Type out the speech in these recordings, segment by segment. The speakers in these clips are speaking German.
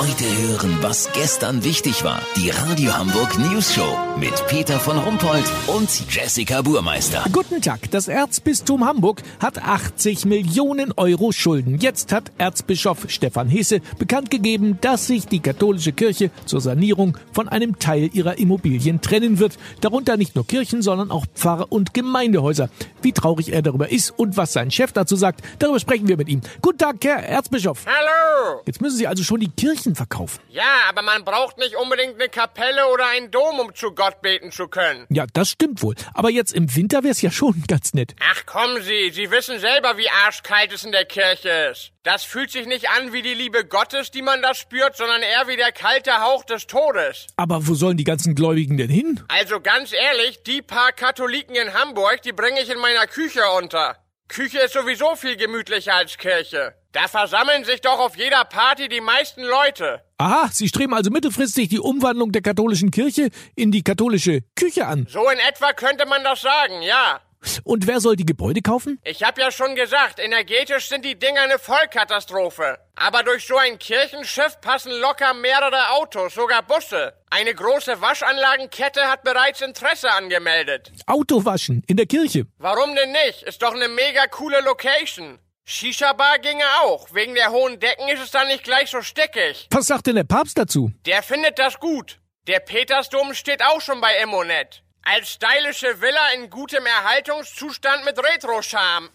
Heute hören, was gestern wichtig war. Die Radio Hamburg News Show mit Peter von Rumpold und Jessica Burmeister. Guten Tag. Das Erzbistum Hamburg hat 80 Millionen Euro Schulden. Jetzt hat Erzbischof Stefan Hesse bekannt gegeben, dass sich die katholische Kirche zur Sanierung von einem Teil ihrer Immobilien trennen wird. Darunter nicht nur Kirchen, sondern auch Pfarr- und Gemeindehäuser. Wie traurig er darüber ist und was sein Chef dazu sagt, darüber sprechen wir mit ihm. Guten Tag, Herr Erzbischof. Hallo! Jetzt müssen Sie also schon die Kirchen verkaufen. Ja, aber man braucht nicht unbedingt eine Kapelle oder einen Dom, um zu Gott beten zu können. Ja, das stimmt wohl. Aber jetzt im Winter wär's ja schon ganz nett. Ach kommen Sie, Sie wissen selber, wie arschkalt es in der Kirche ist. Das fühlt sich nicht an wie die Liebe Gottes, die man da spürt, sondern eher wie der kalte Hauch des Todes. Aber wo sollen die ganzen Gläubigen denn hin? Also ganz ehrlich, die paar Katholiken in Hamburg, die bringe ich in meiner Küche unter. Küche ist sowieso viel gemütlicher als Kirche. Da versammeln sich doch auf jeder Party die meisten Leute. Aha, Sie streben also mittelfristig die Umwandlung der katholischen Kirche in die katholische Küche an. So in etwa könnte man das sagen, ja. Und wer soll die Gebäude kaufen? Ich hab ja schon gesagt, energetisch sind die Dinger eine Vollkatastrophe. Aber durch so ein Kirchenschiff passen locker mehrere Autos, sogar Busse. Eine große Waschanlagenkette hat bereits Interesse angemeldet. Autowaschen in der Kirche. Warum denn nicht? Ist doch eine mega coole Location. Shisha-Bar ginge auch. Wegen der hohen Decken ist es dann nicht gleich so stickig. Was sagt denn der Papst dazu? Der findet das gut. Der Petersdom steht auch schon bei Immonet. Als stylische Villa in gutem Erhaltungszustand mit Retro-Charme.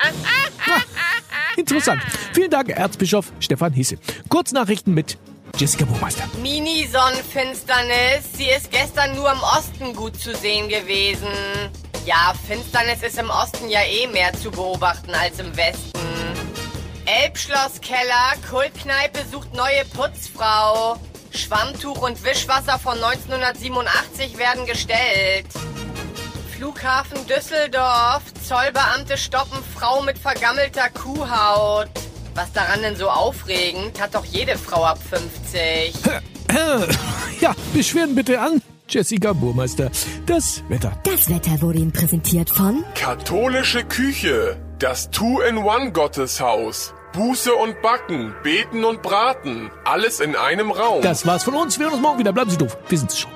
Interessant. Vielen Dank, Erzbischof Stefan Hesse. Kurznachrichten mit Jessica Burmeister. Mini-Sonnenfinsternis. Sie ist gestern nur im Osten gut zu sehen gewesen. Ja, Finsternis ist im Osten ja eh mehr zu beobachten als im Westen. Elbschlosskeller, Kultkneipe sucht neue Putzfrau. Schwammtuch und Wischwasser von 1987 werden gestellt. Flughafen Düsseldorf. Zollbeamte stoppen Frau mit vergammelter Kuhhaut. Was daran denn so aufregend? Hat doch jede Frau ab 50. Ja, Beschwerden bitte an Jessica Burmeister. Das Wetter. Das Wetter wurde Ihnen präsentiert von Katholische Küche, das Two-in-One-Gotteshaus. Buße und Backen, Beten und Braten, alles in einem Raum. Das war's von uns. Wir hören uns morgen wieder. Bleiben Sie doof. Wir sind's schon.